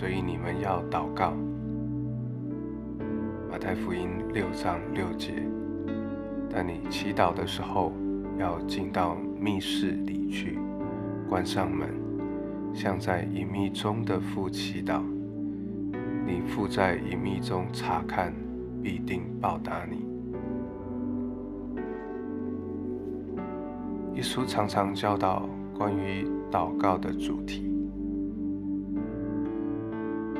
所以你们要祷告。马太福音六章六节。但你祈祷的时候，要进到密室里去，关上门，向在隐秘中的父祈祷。你父在隐秘中查看，必定报答你。耶稣常常教导关于祷告的主题，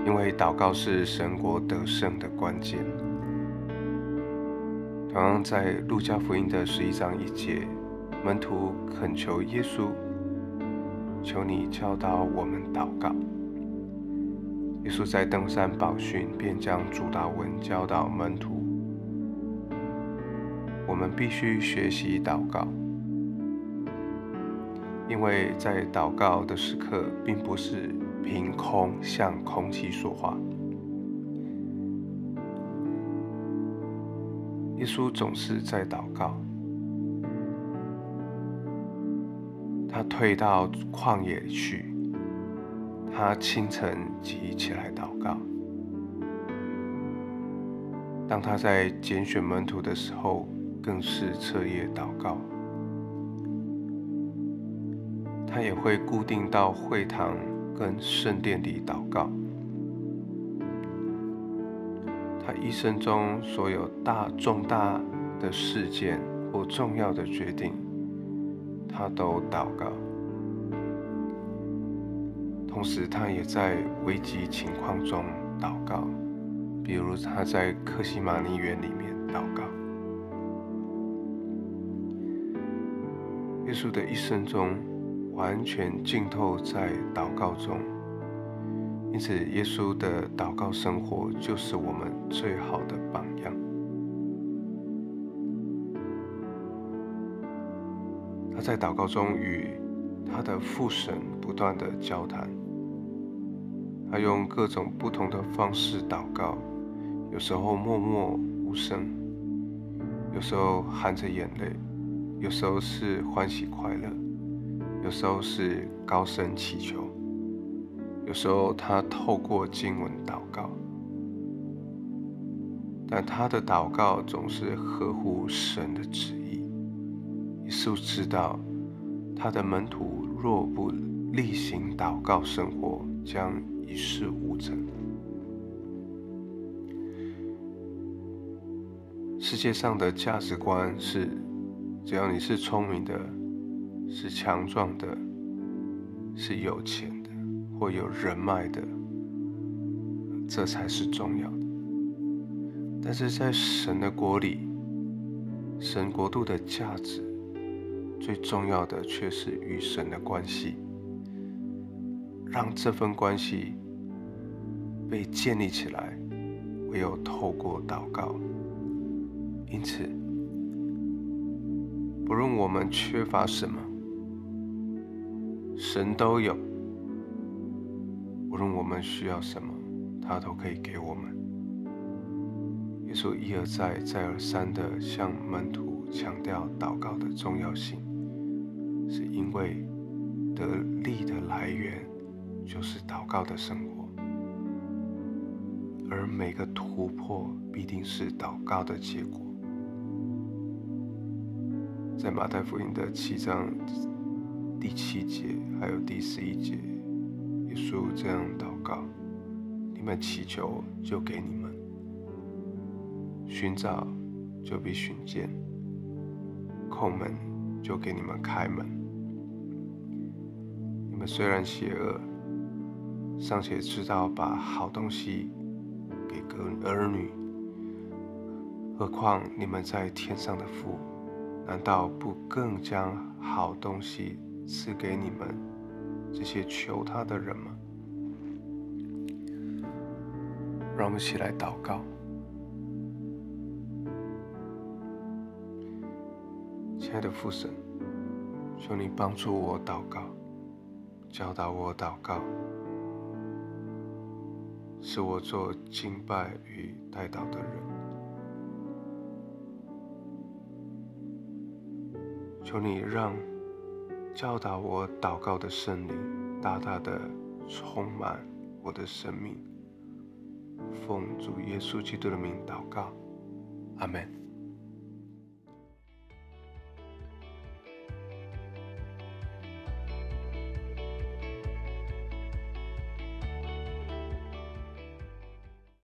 因为祷告是神国得胜的关键。同样在路加福音的十一章一节，门徒恳求耶稣：“求你教导我们祷告。”耶稣在登山宝训，便将主祷文教导门徒。我们必须学习祷告，因为在祷告的时刻，并不是凭空向空气说话。耶稣总是在祷告。他退到旷野去，他清晨即起来祷告。当他在拣选门徒的时候，更是彻夜祷告。他也会固定到会堂跟圣殿里祷告。他一生中所有大重大的事件或重要的决定，他都祷告。同时，他也在危急情况中祷告，比如他在克西玛尼园里面祷告。耶稣的一生中，完全浸透在祷告中。因此，耶稣的祷告生活就是我们最好的榜样。他在祷告中与他的父神不断的交谈，他用各种不同的方式祷告，有时候默默无声，有时候含着眼泪，有时候是欢喜快乐，有时候是高声祈求。有时候他透过经文祷告，但他的祷告总是合乎神的旨意。耶稣知道，他的门徒若不例行祷告生活，将一事无成。世界上的价值观是：只要你是聪明的，是强壮的，是有钱的。或有人脉的，这才是重要的。但是在神的国里，神国度的价值，最重要的却是与神的关系。让这份关系被建立起来，唯有透过祷告。因此，不论我们缺乏什么，神都有。无论我们需要什么，他都可以给我们。耶稣一而再、再而三地向门徒强调祷告的重要性，是因为得力的来源就是祷告的生活，而每个突破必定是祷告的结果。在马太福音的七章第七节，还有第十一节。耶稣这样祷告：“你们祈求，就给你们；寻找，就必寻见；叩门，就给你们开门。你们虽然邪恶，尚且知道把好东西给个儿女，何况你们在天上的父，难道不更将好东西赐给你们？”这些求他的人吗？让我们起来祷告，亲爱的父神，求你帮助我祷告，教导我祷告，使我做敬拜与代祷的人。求你让。教导我祷告的圣灵，大大的充满我的生命。奉主耶稣基督的名祷告，阿门。